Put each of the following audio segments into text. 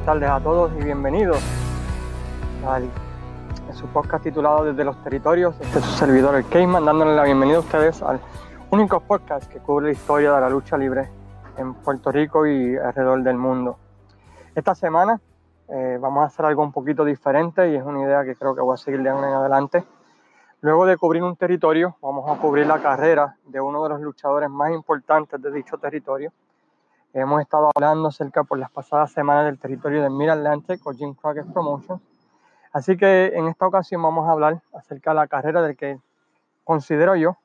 buenas tardes a todos y bienvenidos al en su podcast titulado Desde los Territorios. Este es su servidor, el Cayman, dándole la bienvenida a ustedes al único podcast que cubre la historia de la lucha libre en Puerto Rico y alrededor del mundo. Esta semana eh, vamos a hacer algo un poquito diferente y es una idea que creo que voy a seguir de ahora en adelante. Luego de cubrir un territorio, vamos a cubrir la carrera de uno de los luchadores más importantes de dicho territorio. Hemos estado hablando acerca por las pasadas semanas del territorio de Mid Atlantic o Jim Crockett Promotions. Así que en esta ocasión vamos a hablar acerca de la carrera del que considero yo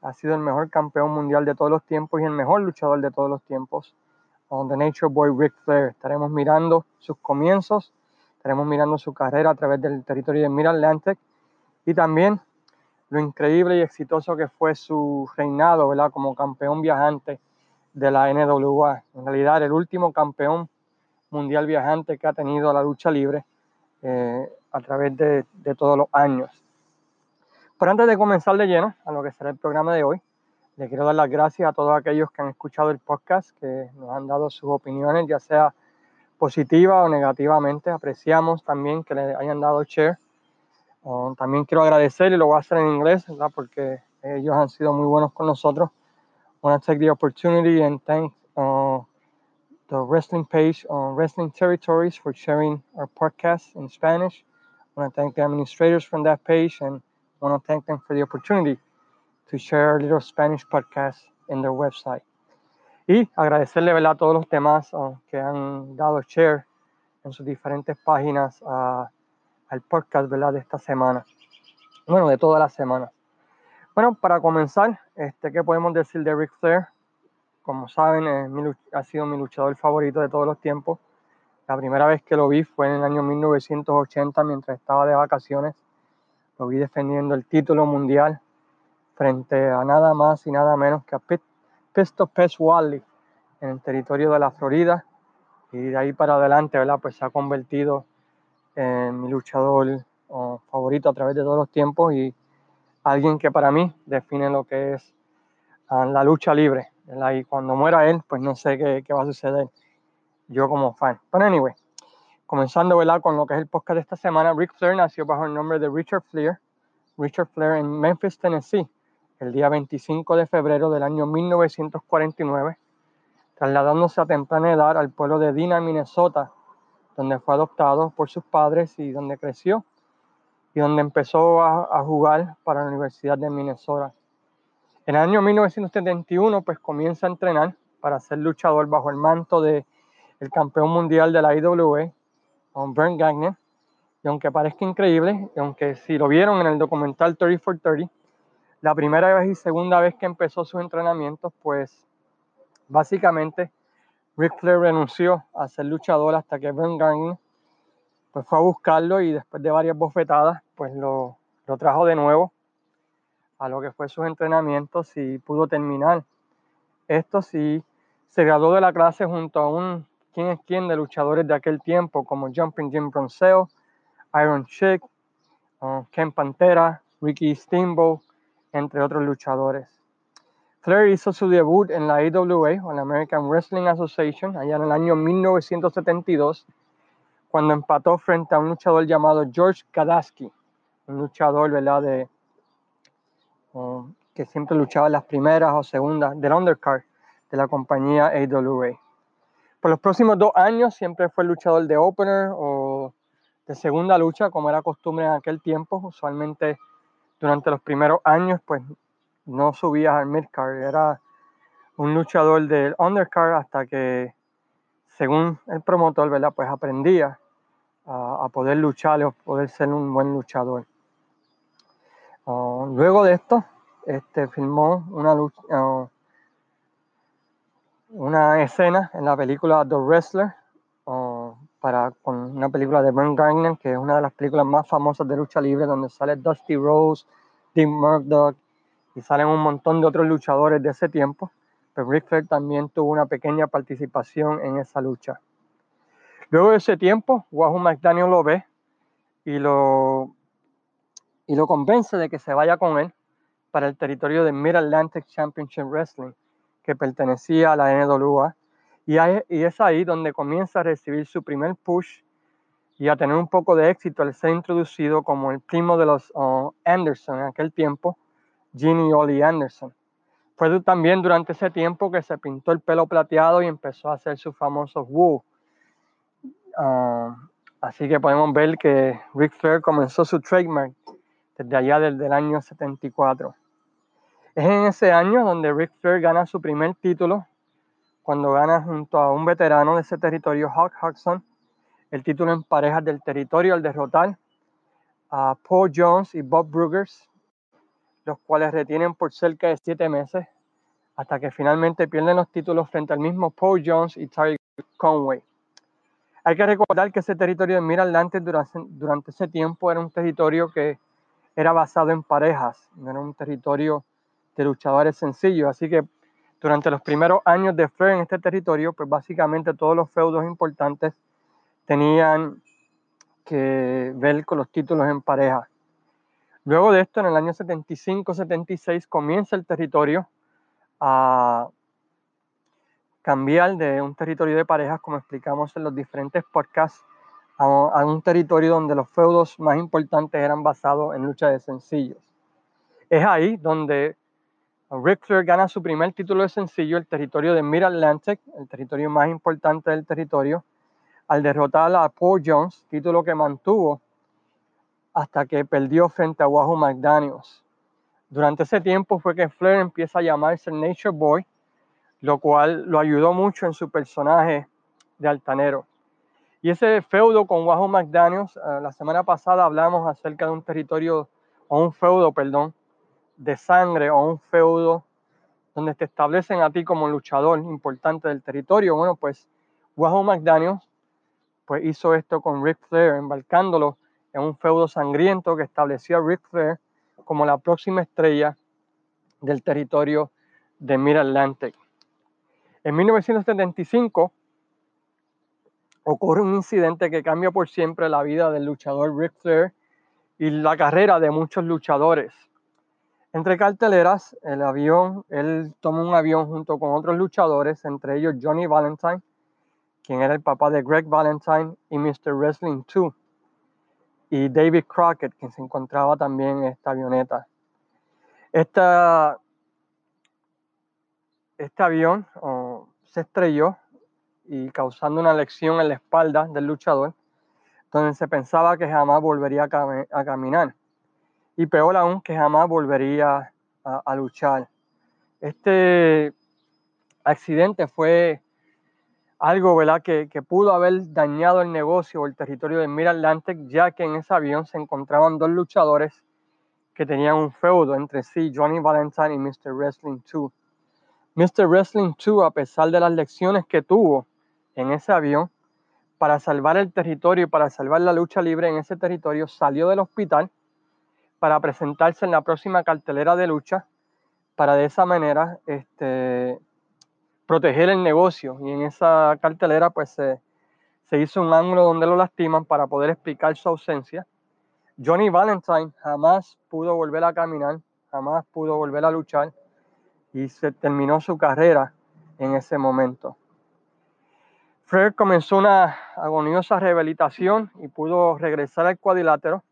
ha sido el mejor campeón mundial de todos los tiempos y el mejor luchador de todos los tiempos, The Nature Boy Ric Flair. Estaremos mirando sus comienzos, estaremos mirando su carrera a través del territorio de Mid Atlantic y también lo increíble y exitoso que fue su reinado, ¿verdad? Como campeón viajante de la NWA. En realidad, el último campeón mundial viajante que ha tenido la lucha libre eh, a través de, de, todos los años. Pero antes de comenzar de lleno a lo que será el programa de hoy, le quiero dar las gracias a todos aquellos que han escuchado el podcast, que nos han dado sus opiniones, ya sea positiva o negativamente. Apreciamos también que le hayan dado share Uh, también quiero agradecer, y lo voy a hacer en inglés, porque ellos han sido muy buenos con nosotros. Want to take the opportunity and thank uh, the wrestling page on Wrestling Territories for sharing our podcast in Spanish. I want to thank the administrators from that page and want to thank them for the opportunity to share a little Spanish podcast in their website. Y agradecerle ¿verdad? a todos los demás uh, que han dado share en sus diferentes páginas. Uh, al podcast ¿verdad? de esta semana. Bueno, de toda la semana. Bueno, para comenzar, este, ¿qué podemos decir de Ric Flair? Como saben, mi, ha sido mi luchador favorito de todos los tiempos. La primera vez que lo vi fue en el año 1980 mientras estaba de vacaciones. Lo vi defendiendo el título mundial alguien que para mí define lo que es ah, la lucha libre. Y cuando muera él, pues no sé qué, qué, va a suceder yo como fan. Pero anyway, comenzando con lo que es el podcast de esta semana, Rick Flair nació bajo el nombre de Richard Flair, Richard Flair en Memphis, Tennessee, el día 25 de febrero del año 1949, trasladándose a temprana edad al pueblo de Dina, Minnesota, donde fue adoptado por sus padres y donde creció y donde empezó a, jugar para la Universidad de Minnesota. En el año 1971 pues comienza a entrenar para ser luchador bajo el manto del el campeón mundial de la IWA, Bernd Gagner. Y aunque parezca increíble, y aunque si lo vieron en el documental 30 for 30, la primera vez y segunda vez que empezó sus entrenamientos, pues básicamente Ric Flair renunció a ser luchador hasta que Ben Garney pues fue a buscarlo y después de varias bofetadas pues lo, lo trajo de nuevo a lo que fue sus entrenamientos y pudo terminar. Esto sí, se graduó de la clase junto a un quién es quién de luchadores de aquel tiempo como Jumping Jim Bronceo, Iron Chick, Ken Pantera, Ricky Steamboat, entre otros luchadores. Flair hizo su debut en la AWA, o la American Wrestling Association, allá en el año 1972, cuando empató frente a un luchador llamado George Kadaski, un luchador ¿verdad? De, que siempre luchaba las primeras o segundas del undercard de la compañía AWA. Por los próximos dos años siempre fue luchador de opener o de segunda lucha, como era costumbre en aquel tiempo. Usualmente durante los primeros años, pues no subías al midcard, era un luchador del undercard hasta que, según el promotor, ¿verdad? Pues aprendía a, poder luchar o poder ser un buen luchador. Ah, luego de esto, este, filmó una, uh, una escena en la película The Wrestler, para, con una película de Bernd Gardner, que es una de las películas más famosas de lucha libre, donde sale Dusty Rose, Dean Murdoch, y salen un montón de otros luchadores de ese tiempo, pero Ric Flair también tuvo una pequeña participación en esa lucha. Luego de ese tiempo, Wahoo McDaniel lo ve y lo, y lo convence de que se vaya con él para el territorio de Mid Atlantic Championship Wrestling, que pertenecía a la NWA, Y, es ahí donde comienza a recibir su primer push y a tener un poco de éxito al ser introducido como el primo de los uh, Anderson en aquel tiempo, Gene y Ollie Anderson. Fue también durante ese tiempo que se pintó el pelo plateado y empezó a hacer sus famosos woo. Uh, así que podemos ver que Ric Flair comenzó su trademark desde allá desde el año 74. Es en ese año donde Ric Flair gana su primer título, cuando gana junto a un veterano de ese territorio, Hawk Hudson, el título en parejas del territorio al derrotar a Paul Jones y Bob Bruggers, los cuales retienen por cerca de siete meses, hasta que finalmente pierden los títulos frente al mismo Paul Jones y Terry Conway. Hay que recordar que ese territorio de Mid-Atlantic durante, durante ese tiempo era un territorio que era basado en parejas, no era un territorio de luchadores sencillos, así que durante los primeros años de Flair en este territorio, pues básicamente todos los feudos importantes tenían que ver con los títulos en pareja. Luego de esto, en el año 75-76, comienza el territorio a cambiar de un territorio de parejas, como explicamos en los diferentes podcasts, a, un territorio donde los feudos más importantes eran basados en lucha de sencillos. Es ahí donde Ric Flair gana su primer título de sencillo, el territorio de Mid-Atlantic, el territorio más importante del territorio, al derrotar a Paul Jones, título que mantuvo hasta que perdió frente a Wahoo McDaniels. Durante ese tiempo fue que Flair empieza a llamarse Nature Boy, lo cual lo ayudó mucho en su personaje de altanero. Y ese feudo con Wahoo McDaniels, eh, la semana pasada hablamos acerca de un territorio, o un feudo, perdón, de sangre o un feudo donde te establecen a ti como luchador importante del territorio. Bueno, pues Wahoo McDaniels pues hizo esto con Ric Flair, embarcándolo en un feudo sangriento que estableció a Ric Flair como la próxima estrella del territorio de Mid-Atlantic. En 1975 ocurre un incidente que cambia por siempre la vida del luchador Ric Flair y la carrera de muchos luchadores. Entre carteleras, el avión, él toma un avión junto con otros luchadores, entre ellos Johnny Valentine, quien era el papá de Greg Valentine y Mr. Wrestling 2, y David Crockett, quien se encontraba también en esta avioneta. Este avión se estrelló y causando una lesión en la espalda del luchador, donde se pensaba que jamás volvería a, caminar. Y peor aún, que jamás volvería a luchar. Este accidente fue algo ¿verdad? Que, pudo haber dañado el negocio o el territorio de Mid-Atlantic, ya que en ese avión se encontraban dos luchadores que tenían un feudo entre sí, Johnny Valentine y Mr. Wrestling 2. Mr. Wrestling 2, a pesar de las lecciones que tuvo en ese avión, para salvar el territorio y para salvar la lucha libre en ese territorio, salió del hospital para presentarse en la próxima cartelera de lucha, para de esa manera este, proteger el negocio. Y en esa cartelera pues se, hizo un ángulo donde lo lastiman para poder explicar su ausencia. Johnny Valentine jamás pudo volver a caminar, jamás pudo volver a luchar y se terminó su carrera en ese momento. Fred comenzó una agoniosa rehabilitación y pudo regresar al cuadrilátero.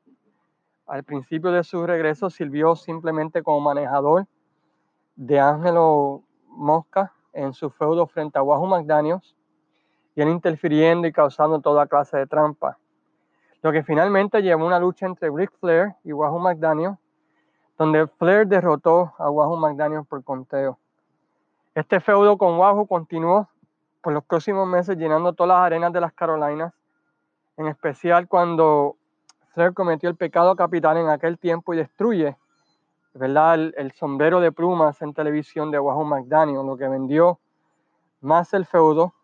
Al principio de su regreso sirvió simplemente como manejador de Ángelo Mosca en su feudo frente a Wahoo McDaniels y él interfiriendo y causando toda clase de trampa. Lo que finalmente llevó una lucha entre Ric Flair y Wahoo McDaniels, donde Flair derrotó a Wahoo McDaniels por conteo. Este feudo con Wahoo continuó por los próximos meses llenando todas las arenas de las Carolinas, en especial cuando Flair cometió el pecado capital en aquel tiempo y destruye ¿verdad? El, sombrero de plumas en televisión de Wahoo McDaniel, lo que vendió más el feudo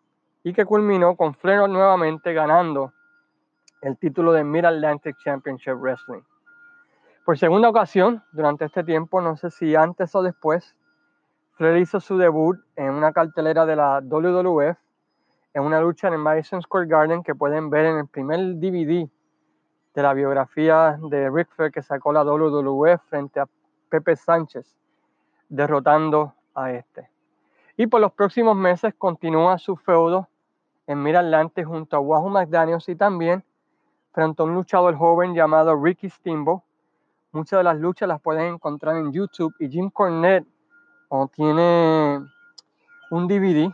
y que culminó con Flair nuevamente ganando el título de Mid Atlantic Championship Wrestling. Por segunda ocasión, durante este tiempo, no sé si antes o después, Flair hizo su debut en una cartelera de la WWF, en una lucha en el Madison Square Garden que pueden ver en el primer DVD de la biografía de Ric Flair que sacó la WWF frente a Pepe Sánchez, derrotando a este. Y por los próximos meses continúa su feudo en Mid-Atlantic junto a Wahoo McDaniels y también frente a un luchador joven llamado Ricky Steamboat. Muchas de las luchas las pueden encontrar en YouTube y Jim Cornette tiene un DVD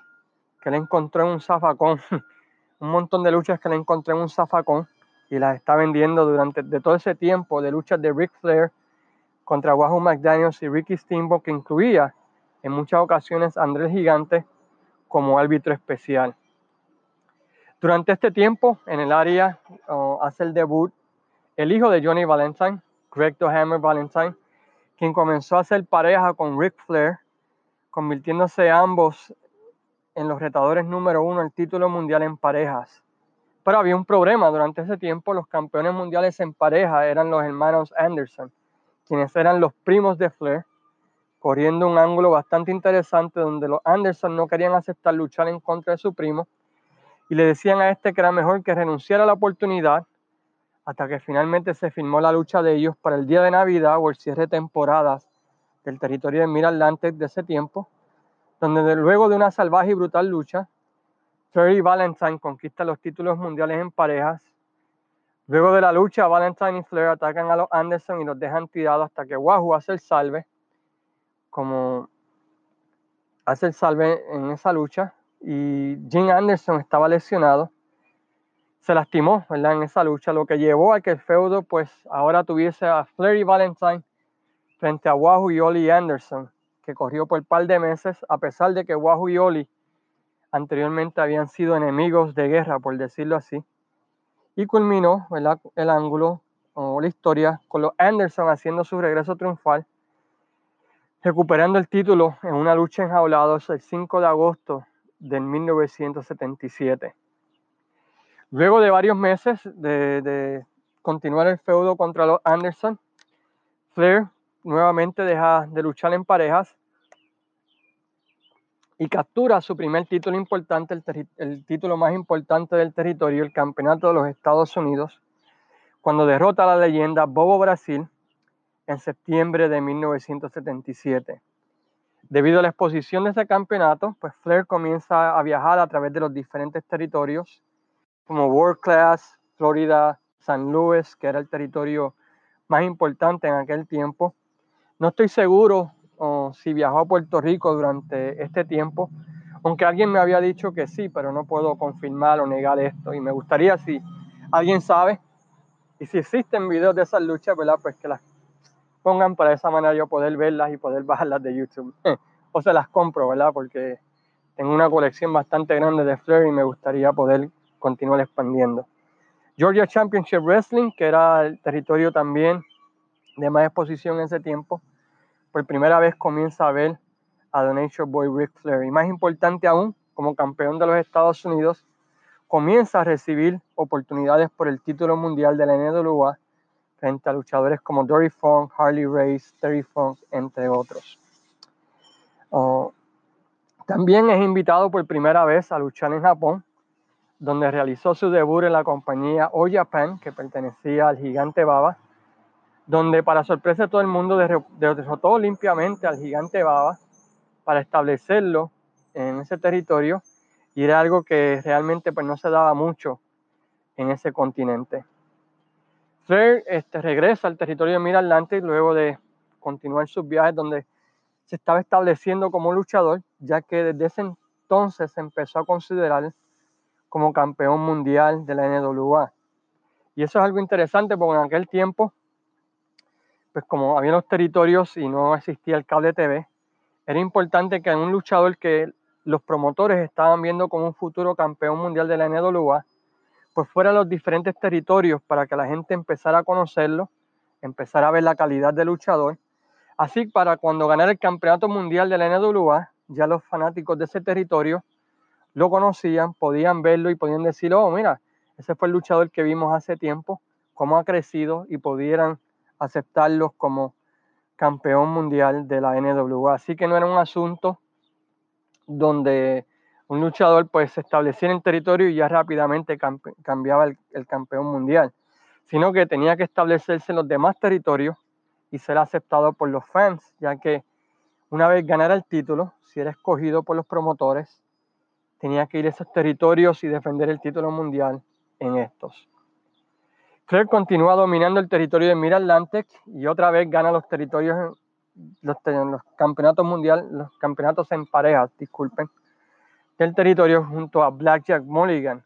que le encontró en un zafacón, un montón de luchas que le encontré en un zafacón y las está vendiendo durante de todo ese tiempo de luchas de Ric Flair contra Wahoo McDaniels y Ricky Steamboat que incluía en muchas ocasiones a Andrés Gigante como árbitro especial. Durante este tiempo, en el área, hace el debut el hijo de Johnny Valentine, Greg Hammer Valentine, quien comenzó a hacer pareja con Ric Flair, convirtiéndose ambos en los retadores número uno el título mundial en parejas. Pero había un problema, durante ese tiempo los campeones mundiales en pareja eran los hermanos Anderson, quienes eran los primos de Flair, corriendo un ángulo bastante interesante donde los Anderson no querían aceptar luchar en contra de su primo y le decían a este que era mejor que renunciara a la oportunidad hasta que finalmente se firmó la lucha de ellos para el día de Navidad o el cierre de temporadas del territorio de Mid-Atlantic de ese tiempo, donde luego de una salvaje y brutal lucha, Terry Valentine conquista los títulos mundiales en parejas. Luego de la lucha, Valentine y Flair atacan a los Anderson y los dejan tirados hasta que Wahoo hace el salve como hace el salve en esa lucha y Jim Anderson estaba lesionado, se lastimó en esa lucha, lo que llevó a que el feudo pues ahora tuviese a Flair y Valentine frente a Wahoo y Oli Anderson, que corrió por un par de meses, a pesar de que Wahoo y Oli anteriormente habían sido enemigos de guerra, por decirlo así, y culminó el ángulo o la historia con los Anderson haciendo su regreso triunfal recuperando el título en una lucha enjaulados el 5 de agosto de 1977. Luego de varios meses de, continuar el feudo contra los Anderson, Flair nuevamente deja de luchar en parejas y captura su primer título importante, el, título más importante del territorio, el Campeonato de los Estados Unidos, cuando derrota a la leyenda Bobo Brasil en septiembre de 1977. Debido a la exposición de ese campeonato, pues Flair comienza a viajar a través de los diferentes territorios, como World Class, Florida, San Luis, que era el territorio más importante en aquel tiempo. No estoy seguro si viajó a Puerto Rico durante este tiempo, aunque alguien me había dicho que sí, pero no puedo confirmar o negar esto. Y me gustaría, si alguien sabe, y si existen videos de esas luchas, ¿verdad? Pues que las pongan para esa manera yo poder verlas y poder bajarlas de YouTube. o se las compro, ¿verdad? Porque tengo una colección bastante grande de Flair y me gustaría poder continuar expandiendo. Georgia Championship Wrestling, que era el territorio también de más exposición en ese tiempo, por primera vez comienza a ver a The Nature Boy Ric Flair. Y más importante aún, como campeón de los Estados Unidos, comienza a recibir oportunidades por el título mundial de la NWA frente a luchadores como Dory Funk, Harley Race, Terry Funk, entre otros. Oh, también es invitado por primera vez a luchar en Japón, donde realizó su debut en la compañía O Japan, que pertenecía al gigante Baba, donde para sorpresa de todo el mundo derrotó limpiamente al gigante Baba para establecerlo en ese territorio y era algo que realmente pues, no se daba mucho en ese continente. Flair este, regresa al territorio de Mid-Atlantic luego de continuar sus viajes donde se estaba estableciendo como luchador, ya que desde ese entonces se empezó a considerar como campeón mundial de la NWA. Y eso es algo interesante porque en aquel tiempo, pues como había los territorios y no existía el cable TV, era importante que un luchador que los promotores estaban viendo como un futuro campeón mundial de la NWA, pues fuera a los diferentes territorios para que la gente empezara a conocerlo, empezara a ver la calidad del luchador. Así para cuando ganara el campeonato mundial de la NWA, ya los fanáticos de ese territorio lo conocían, podían verlo y podían decir, oh, mira, ese fue el luchador que vimos hace tiempo, cómo ha crecido y pudieran aceptarlo como campeón mundial de la NWA. Así que no era un asunto donde un luchador pues se establecía en el territorio y ya rápidamente cambiaba el, campeón mundial, sino que tenía que establecerse en los demás territorios y ser aceptado por los fans, ya que Una vez ganara el título, si era escogido por los promotores, tenía que ir a esos territorios y defender el título mundial en estos. Flair continúa dominando el territorio de Mid-Atlantic y otra vez gana los territorios, los, campeonatos mundiales, los campeonatos en parejas, disculpen, del territorio junto a Blackjack Mulligan,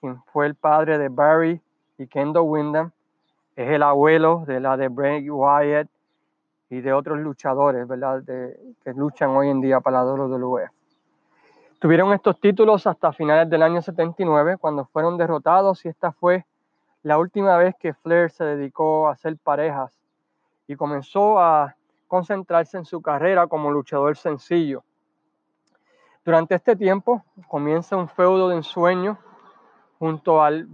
quien fue el padre de Barry y Kendall Windham, es el abuelo de la de Bray Wyatt y de otros luchadores, ¿verdad? que luchan hoy en día para la WWE. Tuvieron estos títulos hasta finales del año 79, cuando fueron derrotados y esta fue la última vez que Flair se dedicó a hacer parejas y comenzó a concentrarse en su carrera como luchador sencillo. Durante este tiempo comienza un feudo de ensueño junto al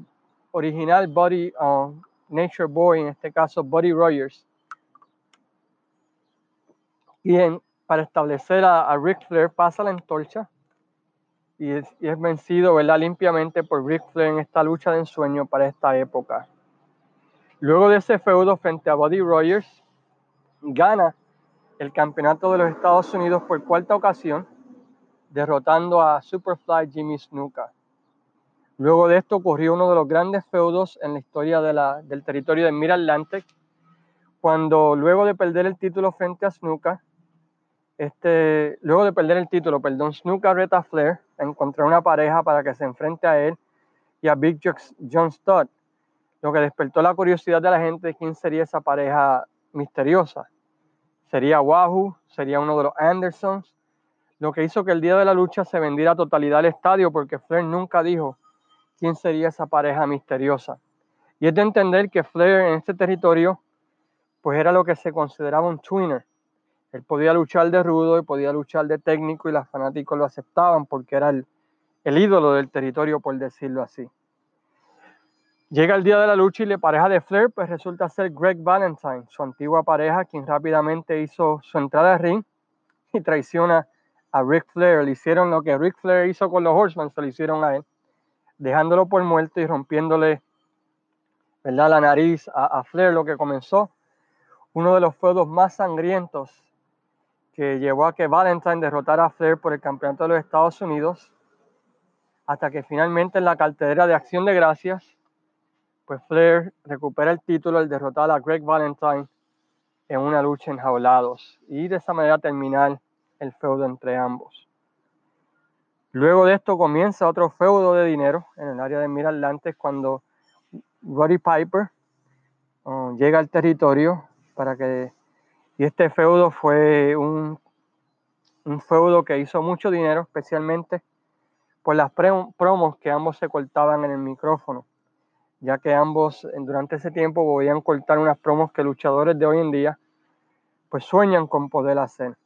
original Buddy uh, Nature Boy, en este caso Buddy Rogers. Y para establecer a, a Ric Flair pasa la antorcha y es, vencido ¿verdad? limpiamente por Ric Flair en esta lucha de ensueño para esta época. Luego de ese feudo frente a Buddy Rogers, gana el campeonato de los Estados Unidos por cuarta ocasión, derrotando a Superfly Jimmy Snuka. Luego de esto ocurrió uno de los grandes feudos en la historia de la, del territorio de Mid-Atlantic, cuando luego de perder el título frente a Snuka, este, luego de perder el título, perdón, Snuka reta Flair a encontrar una pareja para que se enfrente a él y a Big John Studd, lo que despertó la curiosidad de la gente de quién sería esa pareja misteriosa. ¿Sería Wahoo? ¿Sería uno de los Andersons? Lo que hizo que el día de la lucha se vendiera totalidad al estadio porque Flair nunca dijo quién sería esa pareja misteriosa. Y es de entender que Flair en este territorio pues era lo que se consideraba un twinner, él podía luchar de rudo y podía luchar de técnico y los fanáticos lo aceptaban porque era el, ídolo del territorio, por decirlo así. Llega el día de la lucha y la pareja de Flair pues resulta ser Greg Valentine, su antigua pareja, quien rápidamente hizo su entrada al ring y traiciona a Ric Flair. Le hicieron lo que Ric Flair hizo con los Horsemen, se lo hicieron a él, dejándolo por muerto y rompiéndole ¿verdad? la nariz a, a Flair, lo que comenzó uno de los feudos más sangrientos que llevó a que Valentine derrotara a Flair por el campeonato de los Estados Unidos, hasta que finalmente en la cartera de Acción de Gracias, pues Flair recupera el título al derrotar a Greg Valentine en una lucha enjaulados y de esa manera terminar el feudo entre ambos. Luego de esto comienza otro feudo de dinero en el área de Mid cuando Roddy Piper uh, llega al territorio para que y este feudo fue un, feudo que hizo mucho dinero, especialmente por las promos que ambos se cortaban en el micrófono, ya que ambos durante ese tiempo podían cortar unas promos que luchadores de hoy en día pues sueñan con poder hacer.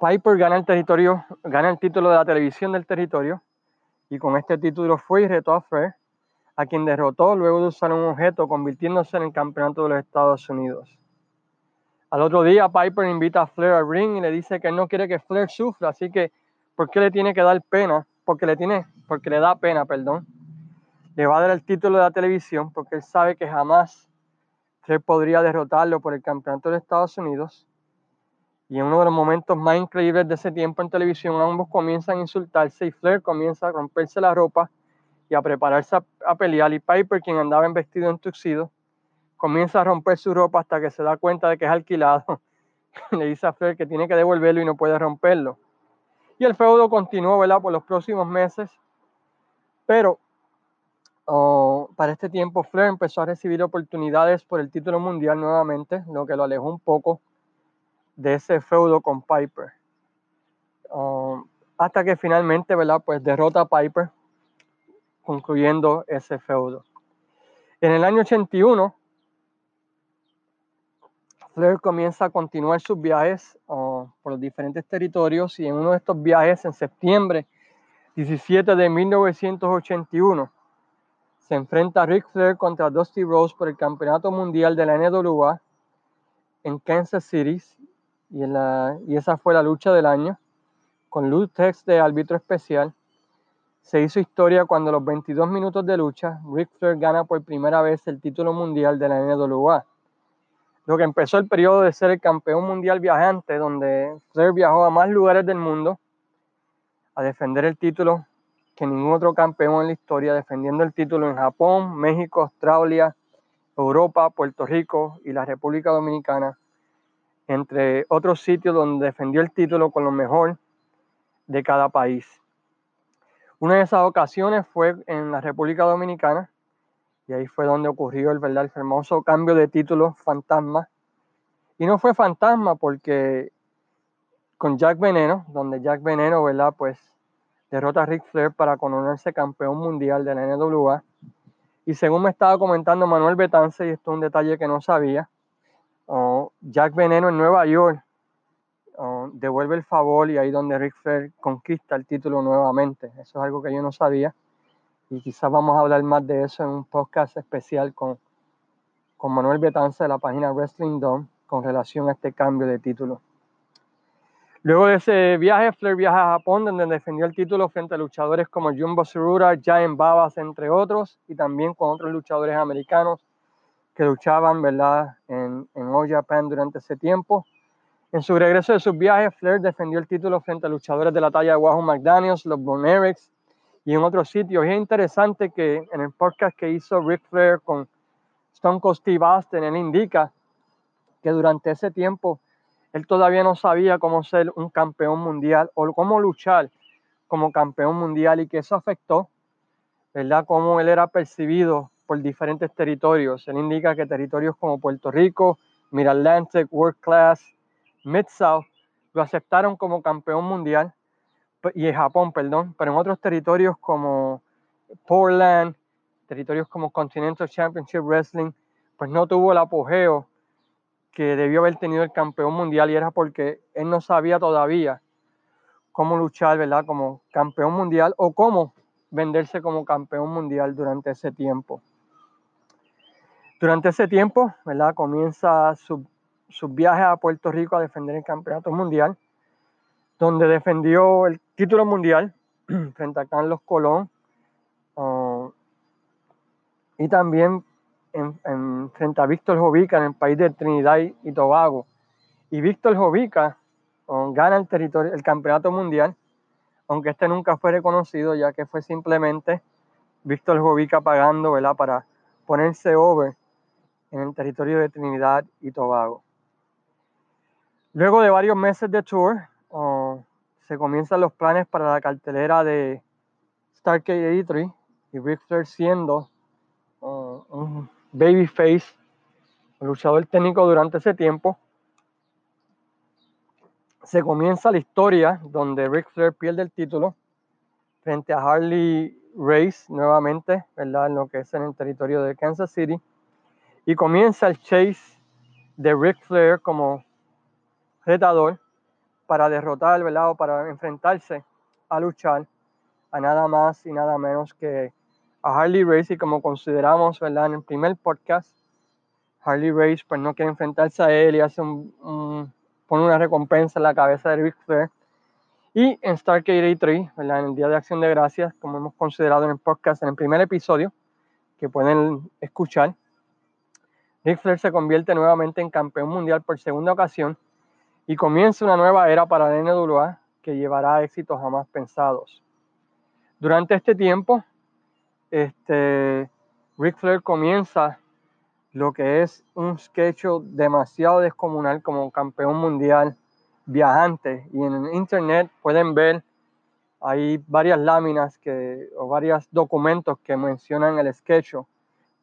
Piper gana el territorio, gana el título de la televisión del territorio y con este título fue y retó a Flair, a quien derrotó luego de usar un objeto convirtiéndose en el campeonato de los Estados Unidos. Al otro día Piper invita a Flair al ring y le dice que no quiere que Flair sufra, así que ¿por qué le tiene que dar pena? Porque le tiene, porque le da pena, perdón. Le va a dar el título de la televisión porque él sabe que jamás Flair podría derrotarlo por el campeonato de Estados Unidos. Y en uno de los momentos más increíbles de ese tiempo en televisión, ambos comienzan a insultarse y Flair comienza a romperse la ropa y a prepararse a, a pelear. Y Piper, quien andaba en vestido en comienza a romper su ropa hasta que se da cuenta de que es alquilado. Le dice a Flair que tiene que devolverlo y no puede romperlo. Y el feudo continuó ¿verdad? por los próximos meses. Pero oh, para este tiempo Flair empezó a recibir oportunidades por el título mundial nuevamente, lo que lo alejó un poco de ese feudo con Piper. Oh, hasta que finalmente ¿verdad? Pues derrota a Piper, concluyendo ese feudo. En el año 81, Flair comienza a continuar sus viajes por los diferentes territorios y en uno de estos viajes, en septiembre 17 de 1981, se enfrenta a Ric Flair contra Dusty Rose por el Campeonato Mundial de la NWA en Kansas City y, esa fue la lucha del año con Lou Tex de árbitro especial. Se hizo historia cuando a los 22 minutos de lucha, Ric Flair gana por primera vez el título mundial de la NWA lo que empezó el periodo de ser el campeón mundial viajante, donde Flair viajó a más lugares del mundo a defender el título que ningún otro campeón en la historia, defendiendo el título en Japón, México, Australia, Europa, Puerto Rico y la República Dominicana, entre otros sitios donde defendió el título con lo mejor de cada país. Una de esas ocasiones fue en la República Dominicana, y ahí fue donde ocurrió el, ¿verdad? el famoso cambio de título fantasma. Y no fue fantasma porque con Jack Veneno, donde Jack Veneno, ¿verdad? Pues derrota a Ric Flair para coronarse campeón mundial de la NWA. Y según me estaba comentando Manuel Betance, y esto es un detalle que no sabía, oh, Jack Veneno en Nueva York devuelve el favor y ahí donde Ric Flair conquista el título nuevamente. Eso es algo que yo no sabía y quizás vamos a hablar más de eso en un podcast especial con, con Manuel Betanza de la página Wrestling Dome con relación a este cambio de título. Luego de ese viaje, Flair viaja a Japón, donde defendió el título frente a luchadores como Jumbo Tsuruta, Giant Babas, entre otros, y también con otros luchadores americanos que luchaban ¿verdad? En, en All Japan durante ese tiempo. En su regreso de sus viajes, Flair defendió el título frente a luchadores de la talla de Wahoo McDaniels, los Von y en otros sitios. Y es interesante que en el podcast que hizo Ric Flair con Stone Cold Steve Austin, él indica que durante ese tiempo él todavía no sabía cómo ser un campeón mundial o cómo luchar como campeón mundial y que eso afectó, ¿verdad? Cómo él era percibido por diferentes territorios. Él indica que territorios como Puerto Rico, Mid-Atlantic, World Class, Mid-South, lo aceptaron como campeón mundial y Japón, perdón, pero en otros territorios como Portland, territorios como Continental Championship Wrestling, pues no tuvo el apogeo que debió haber tenido el campeón mundial y era porque él no sabía todavía cómo luchar, ¿verdad? Como campeón mundial o cómo venderse como campeón mundial durante ese tiempo. Durante ese tiempo, ¿verdad? Comienza su, su viaje a Puerto Rico a defender el campeonato mundial donde defendió el título mundial frente a Carlos Colón uh, y también en, frente a Víctor Jovica en el país de Trinidad y Tobago. Y Víctor Jovica uh, gana el, territorio, el campeonato mundial, aunque este nunca fue reconocido, ya que fue simplemente Víctor Jovica pagando para ponerse over en el territorio de Trinidad y Tobago. Luego de varios meses de tour, se comienzan los planes para la cartelera de Starcade 83 y Ric Flair siendo uh, un babyface, luchador técnico durante ese tiempo. Se comienza la historia donde Ric Flair pierde el título frente a Harley Race nuevamente, ¿verdad? En lo que es en el territorio de Kansas City. Y comienza el chase de Ric Flair como retador para derrotar, ¿verdad? O para enfrentarse a luchar a nada más y nada menos que a Harley Race y como consideramos, ¿verdad? En el primer podcast, Harley Race pues no quiere enfrentarse a él y hace un, pone una recompensa en la cabeza de Ric Flair. Y en Starcade 3, ¿verdad? En el Día de Acción de Gracias, como hemos considerado en el podcast, en el primer episodio, que pueden escuchar, Ric Flair se convierte nuevamente en campeón mundial por segunda ocasión y comienza una nueva era para NWA que llevará éxitos jamás pensados. Durante este tiempo, este, Ric Flair comienza lo que es un sketch demasiado descomunal como campeón mundial viajante. Y en internet pueden ver, hay varias láminas que, o varios documentos que mencionan el sketch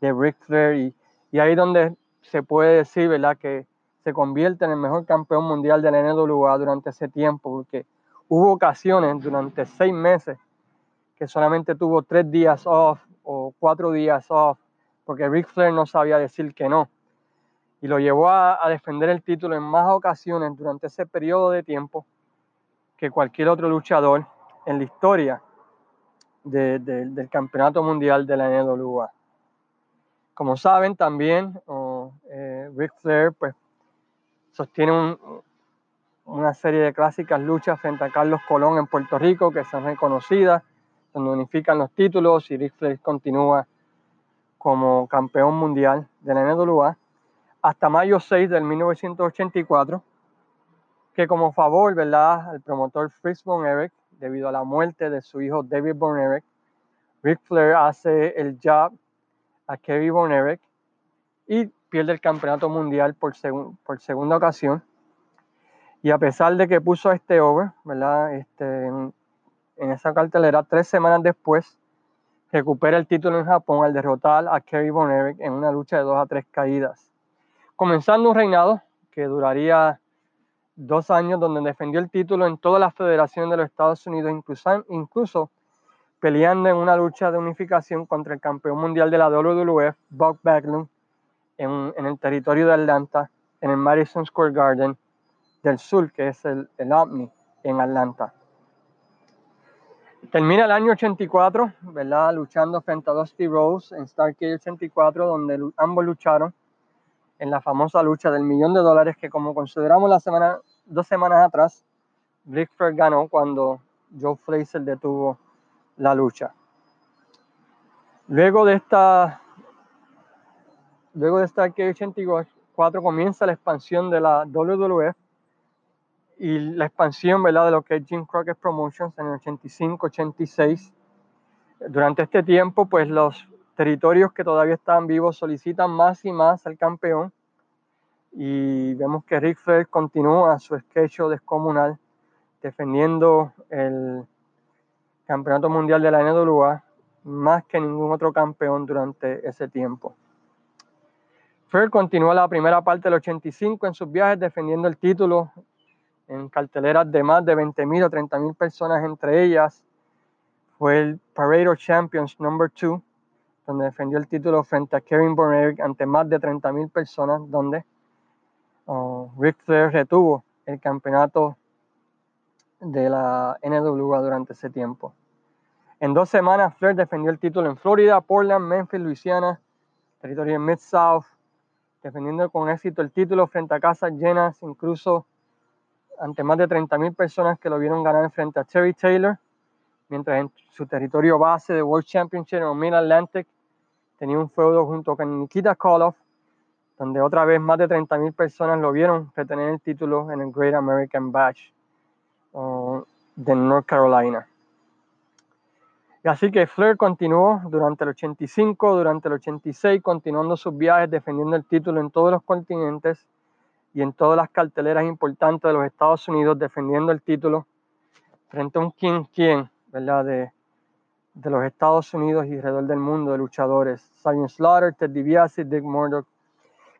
de Ric Flair y, y ahí donde se puede decir, ¿verdad? Que se convierte en el mejor campeón mundial de la NWA durante ese tiempo, porque hubo ocasiones durante seis meses que solamente tuvo tres días off o cuatro días off, porque Ric Flair no sabía decir que no. Y lo llevó a, defender el título en más ocasiones durante ese periodo de tiempo que cualquier otro luchador en la historia del campeonato mundial de la NWA. Como saben también, oh, Ric Flair pues, sostiene una serie de clásicas luchas frente a Carlos Colón en Puerto Rico que son reconocidas, donde unifican los títulos y Ric Flair continúa como campeón mundial de la NWA. hasta mayo 6 del 1984, que como favor, ¿verdad?, al promotor Fritz von Erich, debido a la muerte de su hijo David von Erich, Ric Flair hace el job a Kevin von Erich y pierde el campeonato mundial por, por segunda ocasión. Y a pesar de que puso este over, ¿verdad? Este, en, esa cartelera, tres semanas después, recupera el título en Japón al derrotar a Kerry Von Erich en una lucha de dos a tres caídas. Comenzando un reinado que duraría dos años, donde defendió el título en todas las federaciones de los Estados Unidos, incluso, incluso peleando en una lucha de unificación contra el campeón mundial de la WWF, Buck Backlund, en, el territorio de Atlanta, en el Madison Square Garden del Sur, que es el, el Omni en Atlanta. Termina el año 84, ¿verdad? Luchando frente a Dusty Rose en Starcade 84, donde ambos lucharon en la famosa lucha del millón de dólares que como consideramos la semana, dos semanas atrás, Rick Flair ganó cuando Joe Fraser detuvo la lucha. Luego de esta, luego de esta 84 comienza la expansión de la WWF y la expansión ¿verdad? de lo que es Jim Crockett Promotions en el 85-86. Durante este tiempo, pues los territorios que todavía están vivos solicitan más y más al campeón y vemos que Rick Flair continúa su sketch descomunal defendiendo el campeonato mundial de la NWA más que ningún otro campeón durante ese tiempo. Flair continúa la primera parte del 85 en sus viajes defendiendo el título en carteleras de más de 20.000 o 30.000 personas, entre ellas fue el Parade of Champions number 2, donde defendió el título frente a Kevin Borner ante más de 30.000 personas, donde uh, Ric Flair retuvo el campeonato de la NWA durante ese tiempo. En dos semanas, Flair defendió el título en Florida, Portland, Memphis, Louisiana, territorio Mid-South, defendiendo con éxito el título frente a casas llenas, incluso ante más de 30.000 personas que lo vieron ganar frente a Terry Taylor, mientras en su territorio base de World Championship en Mid Atlantic tenía un feudo junto con Nikita Koloff, donde otra vez más de 30.000 personas lo vieron retener el título en el Great American Bash de North Carolina. Así que Flair continuó durante el 85, durante el 86, continuando sus viajes, defendiendo el título en todos los continentes y en todas las carteleras importantes de los Estados Unidos, defendiendo el título frente a un quién quién, ¿verdad? De, de los Estados Unidos y alrededor del mundo de luchadores. Simon Slaughter, Ted DiBiase, Dick Murdoch,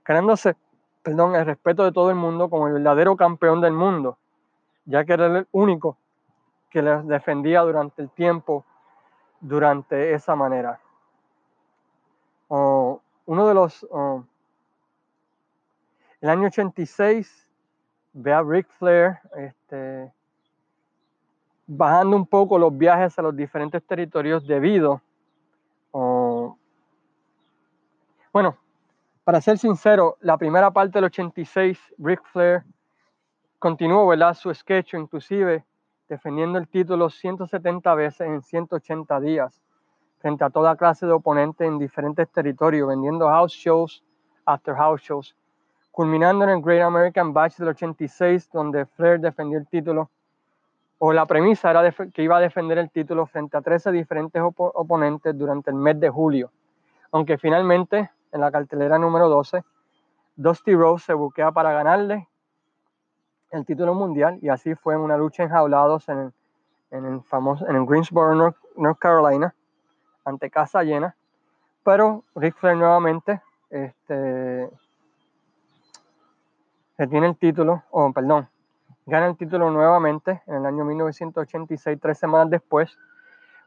ganándose perdón, el respeto de todo el mundo como el verdadero campeón del mundo, ya que era el único que les defendía durante el tiempo, durante esa manera. Uno de los, oh, el año 86, ve a Ric Flair este, bajando un poco los viajes a los diferentes territorios debido, bueno, para ser sincero, la primera parte del 86, Ric Flair continuó ¿verdad? su sketch, inclusive defendiendo el título 170 veces en 180 días, frente a toda clase de oponentes en diferentes territorios, vendiendo house shows after house shows, culminando en el Great American Bash del 86, donde Flair defendió el título, o la premisa era que iba a defender el título frente a 13 diferentes oponentes durante el mes de julio, aunque finalmente en la cartelera número 12, Dusty Rose se buquea para ganarle el título mundial y así fue en una lucha enjaulados en en el famoso en Greensboro, North, Carolina, ante casa llena. Pero Ric Flair nuevamente este, retiene el título, o perdón, gana el título nuevamente en el año 1986, tres semanas después,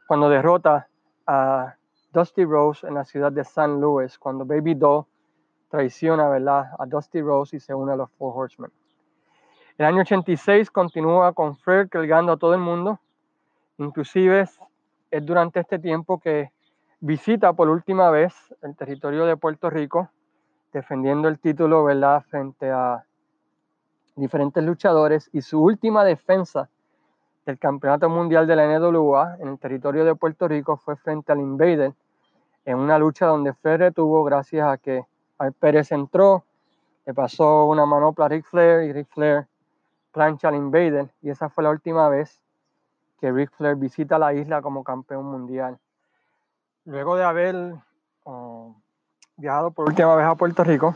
cuando derrota a Dusty Rose en la ciudad de San Luis, cuando Baby Doll traiciona ¿verdad? a Dusty Rose y se une a los Four Horsemen. El año 86 continúa con Flair cargando a todo el mundo, inclusive es durante este tiempo que visita por última vez el territorio de Puerto Rico, defendiendo el título ¿verdad? frente a diferentes luchadores y su última defensa del Campeonato Mundial de la NWA en el territorio de Puerto Rico fue frente al Invader en una lucha donde Flair retuvo gracias a que Al Pérez entró, le pasó una manopla a Ric Flair y Ric Flair plancha al Invader y esa fue la última vez que Ric Flair visita la isla como campeón mundial. Luego de haber viajado por última vez a Puerto Rico,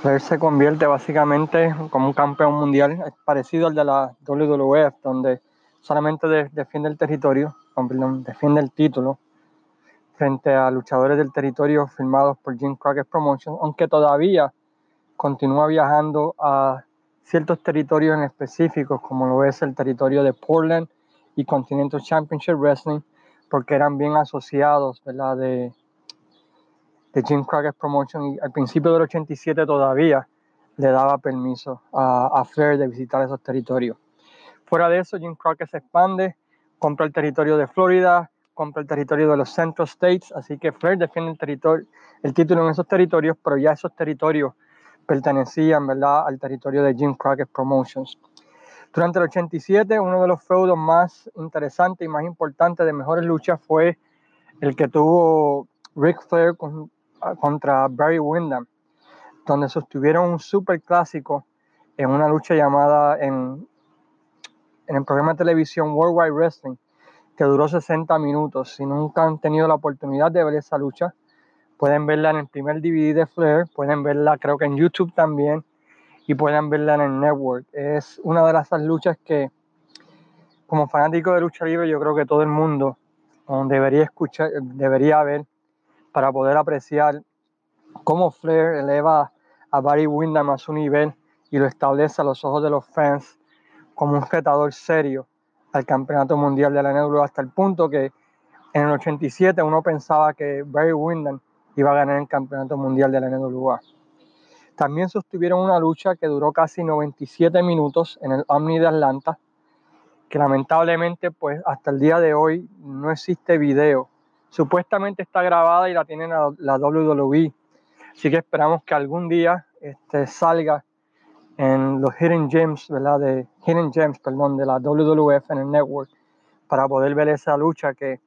Flair se convierte básicamente como un campeón mundial parecido al de la WWF, donde solamente defiende el territorio, defiende el título frente a luchadores del territorio firmados por Jim Crockett Promotions, aunque todavía continúa viajando a ciertos territorios en específicos, como lo es el territorio de Portland y Continental Championship Wrestling, porque eran bien asociados ¿verdad? De, de Jim Crockett Promotion y al principio del 87 todavía le daba permiso a, a Flair de visitar esos territorios. Fuera de eso, Jim Crockett se expande, compra el territorio de Florida, compra el territorio de los Central States, así que Flair defiende el, territorio, el título en esos territorios, pero ya esos territorios pertenecían ¿verdad? al territorio de Jim Crockett Promotions. Durante el 87, uno de los feudos más interesantes y más importantes de mejores luchas fue el que tuvo Ric Flair contra Barry Windham, donde sostuvieron un super clásico en una lucha llamada en, en el programa de televisión Worldwide Wrestling, que duró 60 minutos. Si nunca han tenido la oportunidad de ver esa lucha, pueden verla en el primer DVD de Flair, pueden verla creo que en YouTube también y pueden verla en el network. Es una de esas luchas que como fanático de lucha libre yo creo que todo el mundo debería escuchar, debería ver para poder apreciar cómo Flair eleva a Barry Windham a su nivel y lo establece a los ojos de los fans como un retador serio al campeonato mundial de la NWA hasta el punto que en el 87 uno pensaba que Barry Windham iba a ganar el campeonato mundial de la NWA. También sostuvieron una lucha que duró casi 97 minutos en el Omni de Atlanta, que lamentablemente pues hasta el día de hoy no existe video. Supuestamente está grabada y la tienen la, WWE, así que esperamos que algún día este, salga en los Hidden Gems, ¿verdad? De Hidden Gems, perdón, de la WWF en el network para poder ver esa lucha que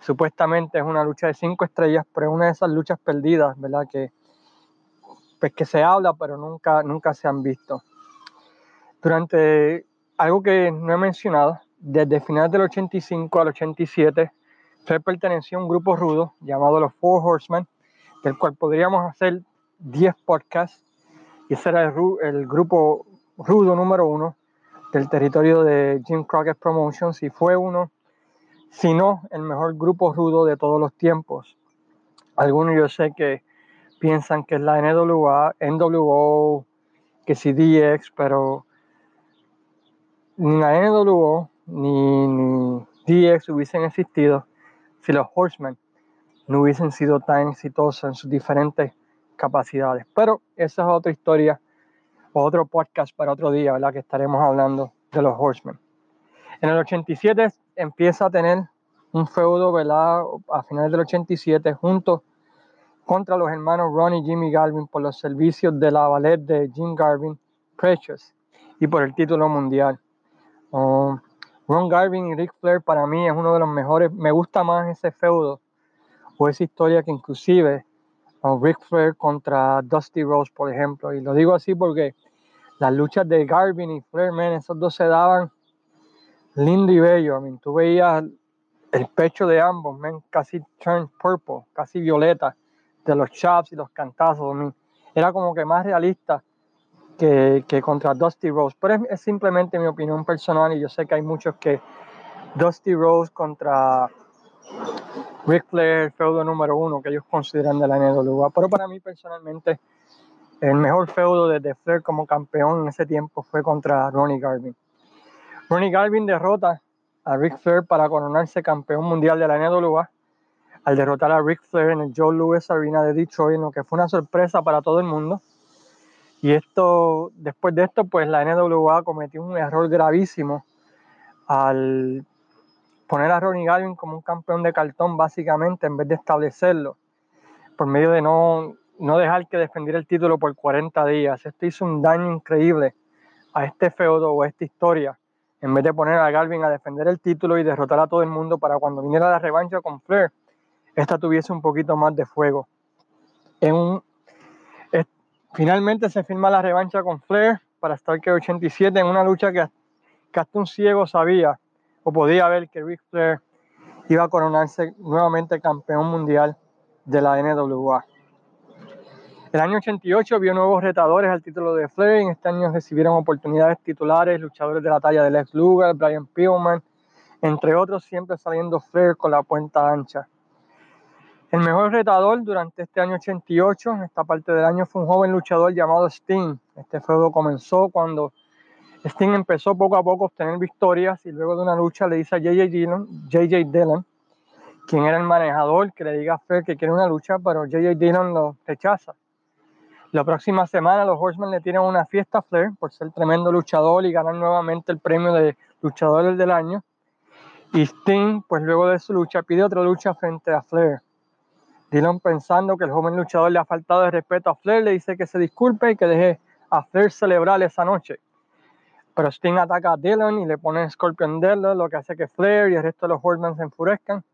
supuestamente es una lucha de cinco estrellas, pero es una de esas luchas perdidas, ¿verdad? Que pues que se habla, pero nunca, nunca se han visto. Durante algo que no he mencionado, desde finales del 85 al 87, Fred perteneció a un grupo rudo llamado los Four Horsemen, del cual podríamos hacer 10 podcasts y ese era el, grupo rudo número uno del territorio de Jim Crockett Promotions y fue uno, si no, el mejor grupo rudo de todos los tiempos. Algunos yo sé que piensan que es la NWA, NWO, que si DX, pero ni la NWO ni, ni DX hubiesen existido si los Horsemen no hubiesen sido tan exitosos en sus diferentes capacidades. Pero esa es otra historia, otro podcast para otro día, ¿verdad? Que estaremos hablando de los Horsemen. En el 87 empieza a tener un feudo, ¿verdad? A finales del 87, junto contra los hermanos Ron y Jimmy Garvin por los servicios de la ballet de Jim Garvin, Precious, y por el título mundial. Um, Ron Garvin y Ric Flair para mí es uno de los mejores, me gusta más ese feudo o esa historia que inclusive Ric Flair contra Dusty Rose, por ejemplo. Y lo digo así porque las luchas de Garvin y Flair, man, esos dos se daban lindo y bello. I tú veías el pecho de ambos, man, casi turned purple, casi violeta, de los chops y los cantazos. Era como que más realista que, que contra Dusty Rose. Pero es, simplemente mi opinión personal y yo sé que hay muchos que Dusty Rose contra Ric Flair, feudo número uno que ellos consideran de la NWA. Pero para mí personalmente, el mejor feudo de Flair como campeón en ese tiempo fue contra Ronnie Garvin. Ronnie Garvin derrota a Ric Flair para coronarse campeón mundial de la NWA al derrotar a Ric Flair en el Joe Louis Arena de Detroit, lo que fue una sorpresa para todo el mundo. Y esto, después de esto, pues la NWA cometió un error gravísimo al poner a Ronnie Garvin como un campeón de cartón básicamente en vez de establecerlo por medio de no, no dejar que defendiera el título por 40 días. Esto hizo un daño increíble a este feudo o a esta historia en vez de poner a Garvin a defender el título y derrotar a todo el mundo para cuando viniera la revancha con Flair, esta tuviese un poquito más de fuego. Finalmente se firma la revancha con Flair para Starker 87 en una lucha que, hasta un ciego sabía o podía ver que Ric Flair iba a coronarse nuevamente campeón mundial de la NWA. El año 88 vio nuevos retadores al título de Flair. En este año recibieron oportunidades titulares, luchadores de la talla de Lex Luger, Brian Pillman, entre otros, siempre saliendo Flair con la puerta ancha. El mejor retador durante este año 88, en esta parte del año, fue un joven luchador llamado Sting. Este feudo comenzó cuando Sting empezó poco a poco a obtener victorias y luego de una lucha le dice a JJ Dillon, JJ Dillon quien era el manejador, que le diga a Flair que quiere una lucha, pero JJ Dillon lo rechaza. La próxima semana los Horsemen le tienen una fiesta a Flair por ser tremendo luchador y ganar nuevamente el premio de luchadores del año. Y Sting, pues luego de su lucha, pide otra lucha frente a Flair. Dillon pensando que el joven luchador le ha faltado de respeto a Flair, le dice que se disculpe y que deje a Flair celebrar esa noche. Pero Sting ataca a Dillon y le pone Scorpion Deadlock, lo que hace que Flair y el resto de los Horsemen se enfurezcan.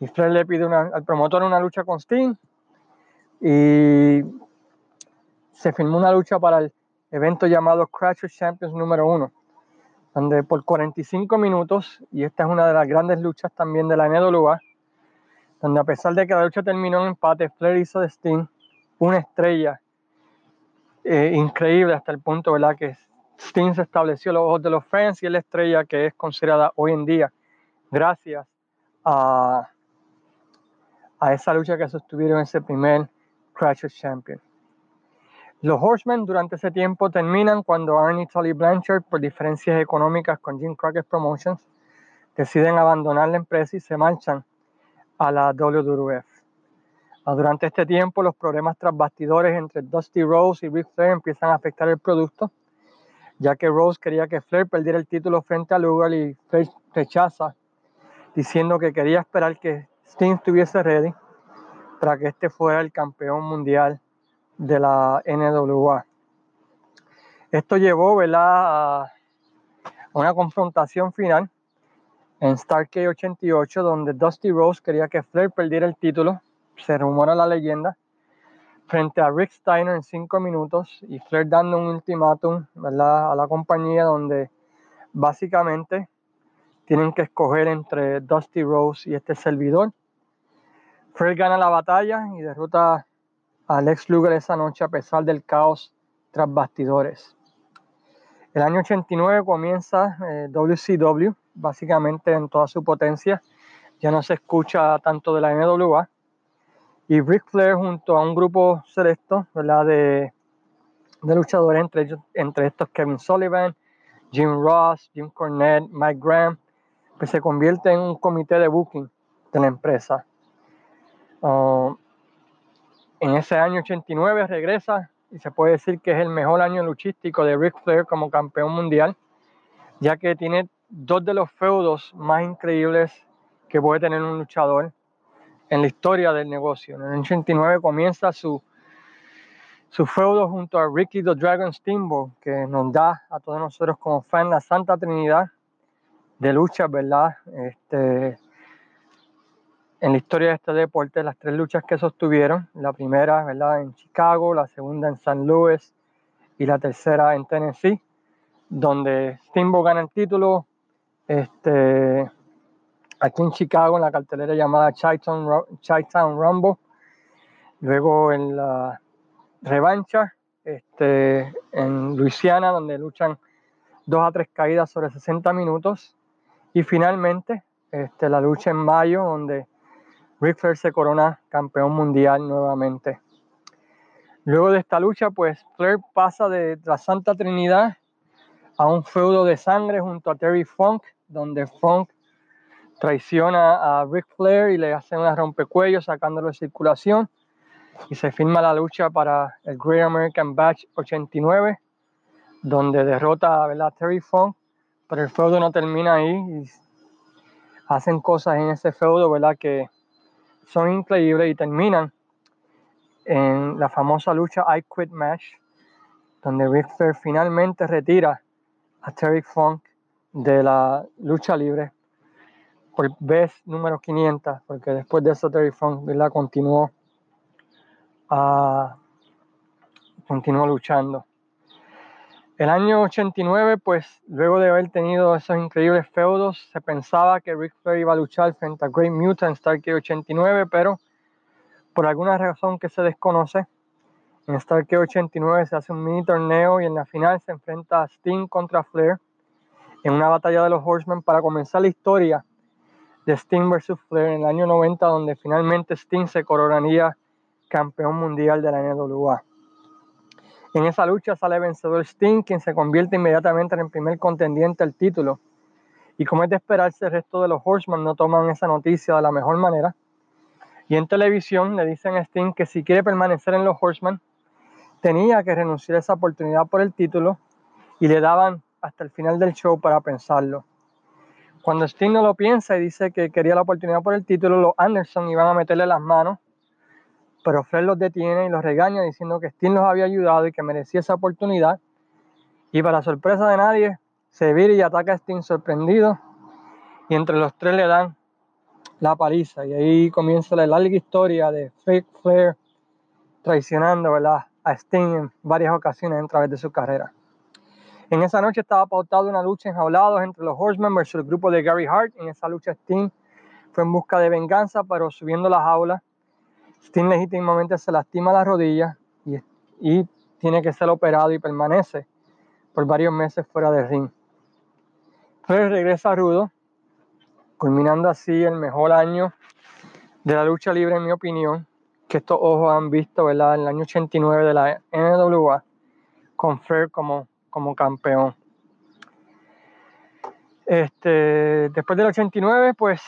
Y Flair le pide al promotor una lucha con Sting. Y se firmó una lucha para el evento llamado Crash Champions número 1, donde por 45 minutos, y esta es una de las grandes luchas también de la NWA, donde a pesar de que la lucha terminó en empate, Flair hizo de Sting una estrella eh, increíble hasta el punto ¿verdad? que Sting se estableció a los ojos de los fans y es la estrella que es considerada hoy en día gracias a, a esa lucha que sostuvieron ese primer Crash Champion. Los Horsemen durante ese tiempo terminan cuando Arnie Tully Blanchard, por diferencias económicas con Jim Crockett Promotions, deciden abandonar la empresa y se marchan a la WWF. Ah, durante este tiempo, los problemas tras bastidores entre Dusty Rose y Ric Flair empiezan a afectar el producto, ya que Rose quería que Flair perdiera el título frente a Luger y Flair rechaza, diciendo que quería esperar que Sting estuviese ready para que este fuera el campeón mundial de la NWA. Esto llevó a una confrontación final en Starkey 88, donde Dusty Rose quería que Flair perdiera el título, se rumora la leyenda, frente a Rick Steiner en cinco minutos y Flair dando un ultimátum a la compañía donde básicamente tienen que escoger entre Dusty Rose y este servidor. Flair gana la batalla y derrota a Lex Luger esa noche a pesar del caos tras bastidores. El año 89 comienza WCW, eh, básicamente en toda su potencia. Ya no se escucha tanto de la NWA. Y Ric Flair junto a un grupo selecto ¿verdad? De, de luchadores, entre, entre estos Kevin Sullivan, Jim Ross, Jim Cornette, Mike Graham, que se convierte en un comité de booking de la empresa. Uh, en ese año 89 regresa y se puede decir que es el mejor año luchístico de Ric Flair como campeón mundial, ya que tiene dos de los feudos más increíbles que puede tener un luchador en la historia del negocio. En el 89 comienza su, su feudo junto a Ricky the Dragon Steamboat, que nos da a todos nosotros como fans la Santa Trinidad de luchas, ¿verdad? Este, en la historia de este deporte, las tres luchas que sostuvieron, la primera, ¿verdad? En Chicago, la segunda en San Luis y la tercera en Tennessee, donde Steamboat gana el título, este, aquí en Chicago, en la cartelera llamada Chi-Town Rumble. Luego en la revancha este, en Luisiana, donde luchan dos a tres caídas sobre 60 minutos. Y finalmente este, la lucha en mayo, donde Ric Flair se corona campeón mundial nuevamente. Luego de esta lucha, pues Flair pasa de la Santa Trinidad a un feudo de sangre junto a Terry Funk, donde Funk traiciona a Ric Flair y le hace una rompecuellos sacándolo de circulación y se firma la lucha para el Great American Batch 89 donde derrota a Terry Funk pero el feudo no termina ahí y hacen cosas en ese feudo ¿verdad? que son increíbles y terminan en la famosa lucha I Quit Match donde Ric finalmente retira a Terry Funk de la lucha libre por vez número 500, porque después de eso Terry Funk continuó a continuó luchando. El año 89, pues luego de haber tenido esos increíbles feudos, se pensaba que Ric Flair iba a luchar frente a Great Mutant Starkey 89, pero por alguna razón que se desconoce, en Starkey 89 se hace un mini torneo y en la final se enfrenta a Sting contra Flair en una batalla de los Horsemen para comenzar la historia de Sting versus Flair en el año 90, donde finalmente Sting se coronaría campeón mundial de la NWA. En esa lucha sale vencedor Sting, quien se convierte inmediatamente en el primer contendiente al título. Y como es de esperarse, el resto de los Horsemen no toman esa noticia de la mejor manera. Y en televisión le dicen a Sting que si quiere permanecer en los Horsemen, tenía que renunciar a esa oportunidad por el título y le daban hasta el final del show para pensarlo. Cuando Sting no lo piensa y dice que quería la oportunidad por el título, los Anderson iban a meterle las manos, pero Fred los detiene y los regaña diciendo que Sting los había ayudado y que merecía esa oportunidad. Y para sorpresa de nadie, se vira y ataca a Sting sorprendido y entre los tres le dan la paliza. Y ahí comienza la larga historia de Fake Flair traicionando ¿verdad? a Sting en varias ocasiones a través de su carrera. En esa noche estaba pautada una lucha enjaulados entre los Horsemen versus el grupo de Gary Hart. En esa lucha Sting fue en busca de venganza, pero subiendo la jaula, Sting legítimamente se lastima la rodilla y, y tiene que ser operado y permanece por varios meses fuera del ring. Flair regresa rudo, culminando así el mejor año de la lucha libre, en mi opinión, que estos ojos han visto, ¿verdad? En el año 89 de la NWA, con Flair como como campeón. Este, después del 89, pues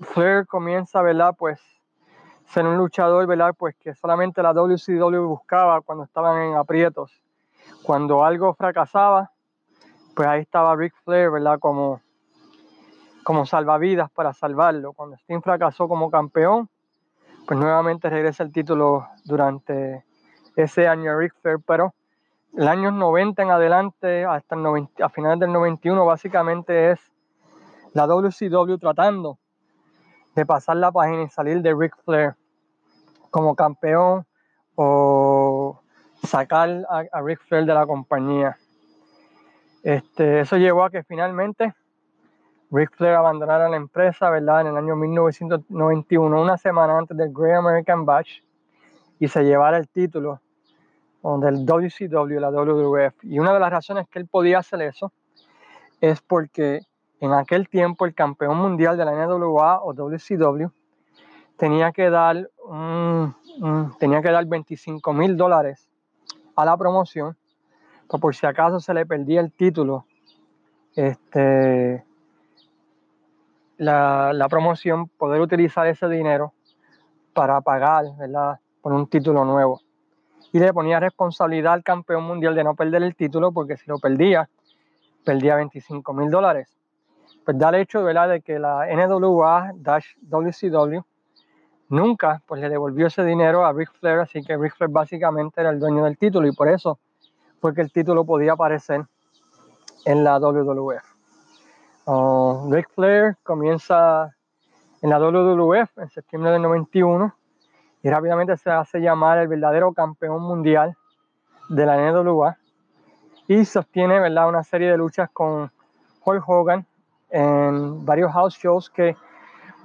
Flair comienza, ¿verdad? Pues ser un luchador, ¿verdad? Pues que solamente la WCW buscaba cuando estaban en aprietos. Cuando algo fracasaba, pues ahí estaba Ric Flair, ¿verdad? Como, como salvavidas para salvarlo. Cuando Sting fracasó como campeón, pues nuevamente regresa el título durante ese año Ric Flair, pero el año 90 en adelante, hasta el 90, a finales del 91, básicamente es la WCW tratando de pasar la página y salir de Ric Flair como campeón o sacar a, a Ric Flair de la compañía. Este, eso llevó a que finalmente Ric Flair abandonara la empresa, ¿verdad? En el año 1991, una semana antes del Great American Bash, y se llevara el título del WCW, la WWF. Y una de las razones que él podía hacer eso es porque en aquel tiempo el campeón mundial de la NWA o WCW tenía que dar, tenía que dar 25 mil dólares a la promoción, pues por si acaso se le perdía el título, este, la, la promoción, poder utilizar ese dinero para pagar ¿verdad? por un título nuevo y le ponía responsabilidad al campeón mundial de no perder el título porque si lo perdía, perdía 25 mil dólares. Pues da el hecho ¿verdad? de que la NWA-WCW nunca pues, le devolvió ese dinero a Ric Flair, así que Ric Flair básicamente era el dueño del título y por eso fue que el título podía aparecer en la WWF. Uh, Ric Flair comienza en la WWF en septiembre del 91 y rápidamente se hace llamar el verdadero campeón mundial de la NWA y sostiene ¿verdad? una serie de luchas con Hulk Hogan en varios house shows que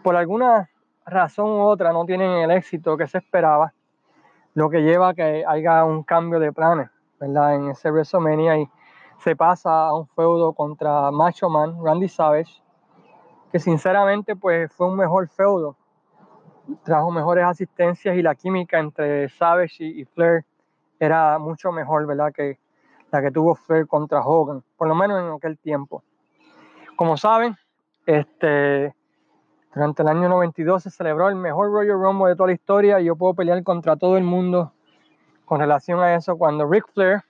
por alguna razón u otra no tienen el éxito que se esperaba, lo que lleva a que haya un cambio de planes ¿verdad? en ese WrestleMania y se pasa a un feudo contra Macho Man, Randy Savage, que sinceramente pues fue un mejor feudo trajo mejores asistencias y la química entre Savage y, Flair era mucho mejor, ¿verdad? Que la que tuvo Flair contra Hogan, por lo menos en aquel tiempo. Como saben, este, durante el año 92 se celebró el mejor Royal Rumble de toda la historia y yo puedo pelear contra todo el mundo con relación a eso cuando Ric Flair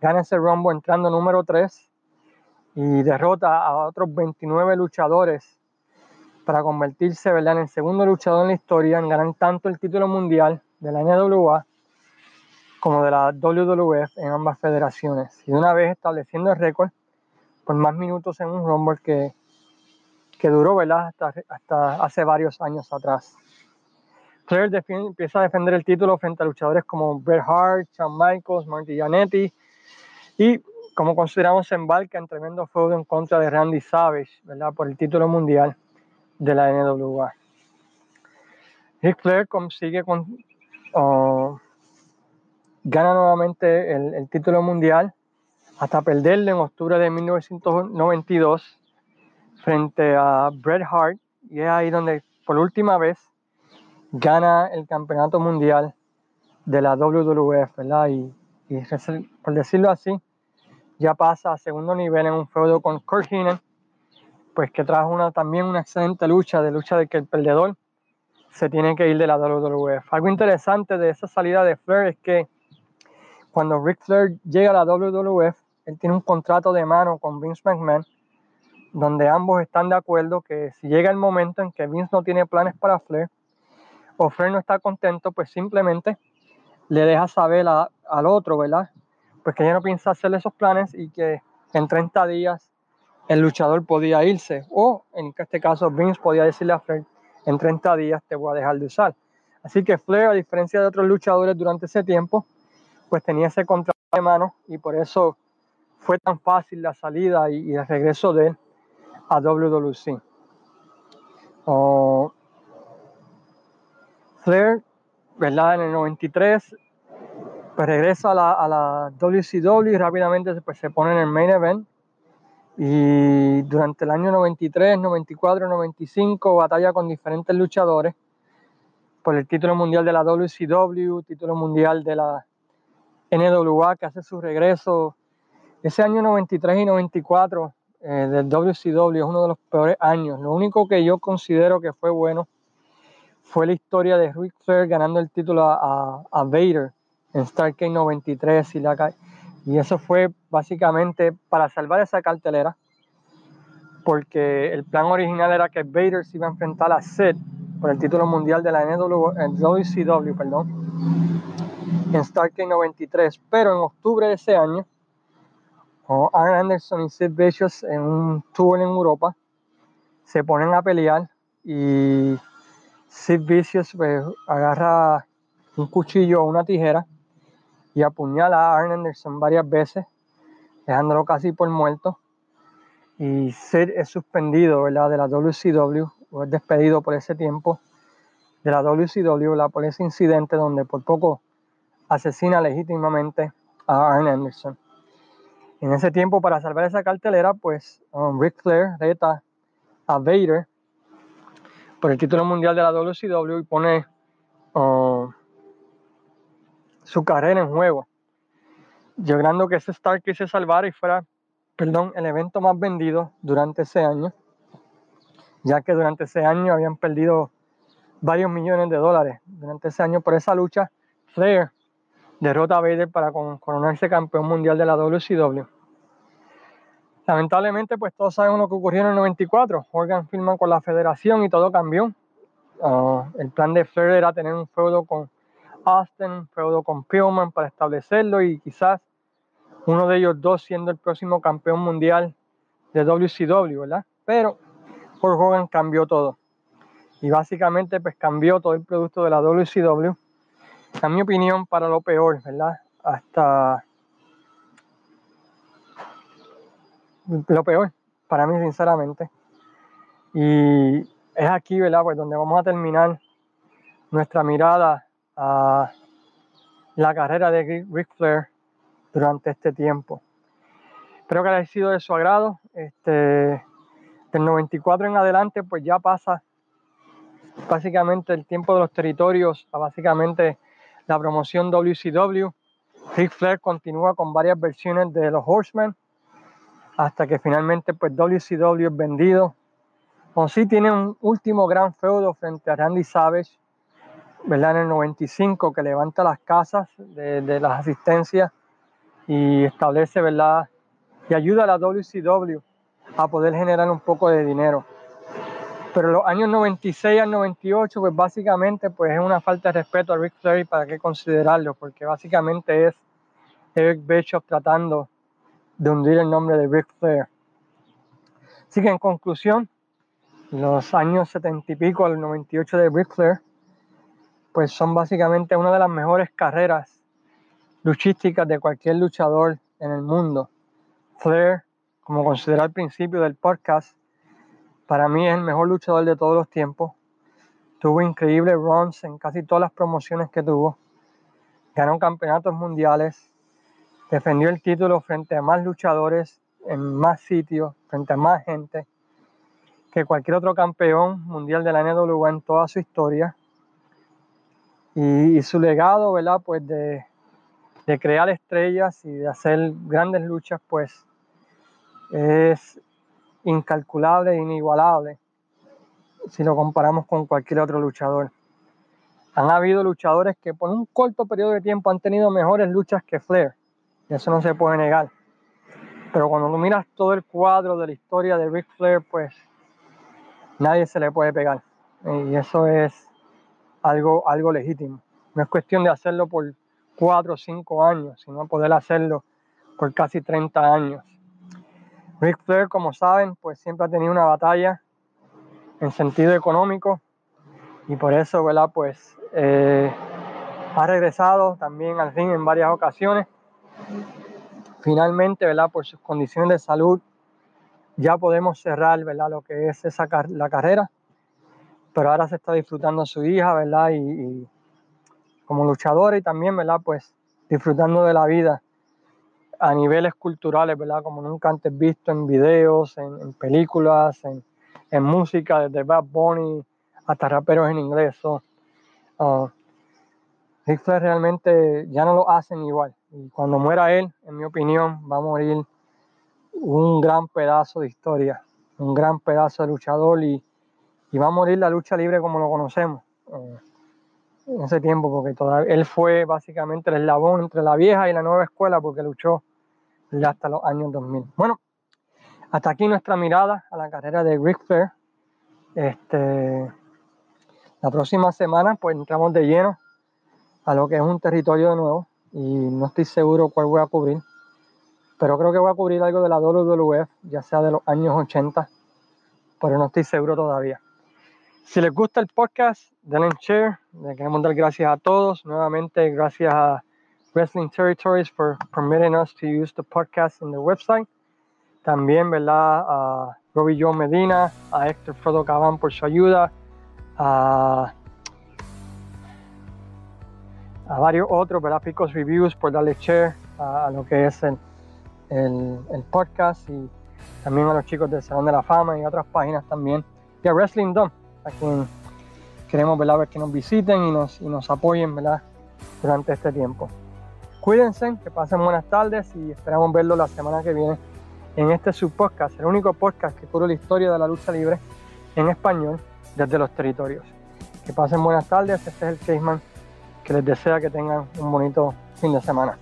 gana ese Rumble entrando número 3 y derrota a otros 29 luchadores para convertirse en el segundo luchador en la historia en ganar tanto el título mundial de la NWA como de la WWF en ambas federaciones. Y una vez estableciendo el récord por más minutos en un Rumble que, que duró ¿verdad? Hasta, hasta hace varios años atrás. Flair empieza a defender el título frente a luchadores como Bret Hart, Shawn Michaels, Marty Jannetty y como consideramos embarca en tremendo feudo en contra de Randy Savage, ¿verdad? Por el título mundial de la NWA. Ric Flair consigue con, gana nuevamente el, el, título mundial hasta perderle en octubre de 1992 frente a Bret Hart y es ahí donde por última vez gana el campeonato mundial de la WWF, y por decirlo así, ya pasa a segundo nivel en un feudo con Kurt Heenan, pues que trajo una, también una excelente lucha, de lucha de que el perdedor se tiene que ir de la WWF. Algo interesante de esa salida de Flair es que cuando Ric Flair llega a la WWF, él tiene un contrato de mano con Vince McMahon, donde ambos están de acuerdo que si llega el momento en que Vince no tiene planes para Flair, o Flair no está contento, pues simplemente le deja saber al otro, ¿verdad? Pues que ya no piensa hacerle esos planes y que en 30 días el luchador podía irse. O en este caso Vince podía decirle a Flair, en 30 días te voy a dejar de usar. Así que Flair, a diferencia de otros luchadores durante ese tiempo, pues tenía ese contrato de mano y por eso fue tan fácil la salida y, el regreso de él a WWC. Flair, ¿verdad? En el 93, pues regresa a la, a la WCW y rápidamente pues, se pone en el main event. Y durante el año 93, 94, 95 batalla con diferentes luchadores por el título mundial de la WCW, título mundial de la NWA que hace su regreso. Ese año 93 y 94 eh, del WCW es uno de los peores años. Lo único que yo considero que fue bueno fue la historia de Ric Flair ganando el título a, a, Vader en Starcade 93 y, la, y eso fue básicamente para salvar esa cartelera porque el plan original era que Vader se iba a enfrentar a Sid por el título mundial de la WCW, perdón, en Starcade 93, pero en octubre de ese año, Arn Anderson y Sid Vicious en un tour en Europa se ponen a pelear y Sid Vicious pues, agarra un cuchillo o una tijera y apuñala a Arn Anderson varias veces, dejándolo casi por muerto. Y Sid es suspendido de la WCW, o es despedido por ese tiempo de la WCW por ese incidente donde por poco asesina legítimamente a Arn Anderson. En ese tiempo, para salvar esa cartelera, pues um, Ric Flair reta a Vader por el título mundial de la WCW y pone uh, su carrera en juego, logrando que ese Stark se salvara y fuera, perdón, el evento más vendido durante ese año, ya que durante ese año habían perdido varios millones de dólares. Durante ese año por esa lucha, Flair derrota a Vader para coronarse campeón mundial de la WCW. Lamentablemente, pues todos sabemos lo que ocurrió en el 94. Hogan firma con la federación y todo cambió. Ah, el plan de Flair era tener un feudo con Austin, feudo con Pillman para establecerlo y quizás uno de ellos dos siendo el próximo campeón mundial de WCW, ¿verdad? Pero Hulk Hogan cambió todo. Y básicamente pues cambió todo el producto de la WCW. A mi opinión, para lo peor, ¿verdad? Hasta lo peor para mí, sinceramente. Y es aquí, ¿verdad? Pues donde vamos a terminar nuestra mirada a la carrera de Ric Flair durante este tiempo. Espero que haya sido de su agrado. Este, del 94 en adelante, pues ya pasa básicamente el tiempo de los territorios a básicamente la promoción WCW. Ric Flair continúa con varias versiones de los Horsemen hasta que finalmente pues WCW es vendido. Sí tiene un último gran feudo frente a Randy Savage, ¿verdad? En el 95 que levanta las casas de, de las asistencias y establece, ¿verdad? Y ayuda a la WCW a poder generar un poco de dinero. Pero los años 96 al 98, pues básicamente pues es una falta de respeto a Rick Flair para qué considerarlo, porque básicamente es Eric Bischoff tratando de hundir el nombre de Ric Flair. Así que en conclusión, los años 70 y pico al 98 de Ric Flair pues son básicamente una de las mejores carreras luchísticas de cualquier luchador en el mundo. Flair, como consideré al principio del podcast, para mí es el mejor luchador de todos los tiempos. Tuvo increíbles runs en casi todas las promociones que tuvo. Ganó campeonatos mundiales. Defendió el título frente a más luchadores en más sitios, frente a más gente que cualquier otro campeón mundial de la NWA en toda su historia. Y, su legado, ¿verdad? Pues de, de crear estrellas y de hacer grandes luchas, pues es incalculable e inigualable si lo comparamos con cualquier otro luchador. Han habido luchadores que por un corto periodo de tiempo han tenido mejores luchas que Flair, y eso no se puede negar. Pero cuando tú miras todo el cuadro de la historia de Ric Flair, pues nadie se le puede pegar. Y eso es algo, algo legítimo. No es cuestión de hacerlo por cuatro o cinco años, sino poder hacerlo por casi 30 años. Ric Flair, como saben, pues siempre ha tenido una batalla en sentido económico y por eso, ¿verdad? Pues eh, ha regresado también al ring en varias ocasiones. Finalmente, ¿verdad? Por sus condiciones de salud, ya podemos cerrar, ¿verdad? Lo que es esa la carrera. Pero ahora se está disfrutando su hija, ¿verdad? Y, como luchadora y también, ¿verdad? Pues disfrutando de la vida a niveles culturales, ¿verdad? Como nunca antes visto en videos, en, películas, en, música, desde Bad Bunny hasta raperos en inglés. So, uh, realmente ya no lo hacen igual. Y cuando muera él, en mi opinión, va a morir un gran pedazo de historia, un gran pedazo de luchador y, y va a morir la lucha libre como lo conocemos. Uh, en ese tiempo, porque todavía, él fue básicamente el eslabón entre la vieja y la nueva escuela, porque luchó hasta los años 2000. Bueno, hasta aquí nuestra mirada a la carrera de Ric Flair. Este, la próxima semana pues entramos de lleno a lo que es un territorio de nuevo y no estoy seguro cuál voy a cubrir, pero creo que voy a cubrir algo de la WWF, ya sea de los años 80, pero no estoy seguro todavía. Si les gusta el podcast, denle share. Le queremos dar gracias a todos. Nuevamente, gracias a Wrestling Territories for permitting us to use the podcast in the website. También, ¿verdad? A Robbie Joe Medina, a Héctor Frodo Cabán por su ayuda, a, varios otros, ¿verdad? Picos Reviews por darle share a, lo que es el, el, el, podcast y también a los chicos del Salón de la Fama y otras páginas también. A Wrestling Dome a quien queremos ver que nos visiten y nos, y nos apoyen ¿verdad? durante este tiempo. Cuídense, que pasen buenas tardes y esperamos verlo la semana que viene en este subpodcast, el único podcast que cubre la historia de la lucha libre en español desde los territorios. Que pasen buenas tardes, este es el Caseman que les desea que tengan un bonito fin de semana.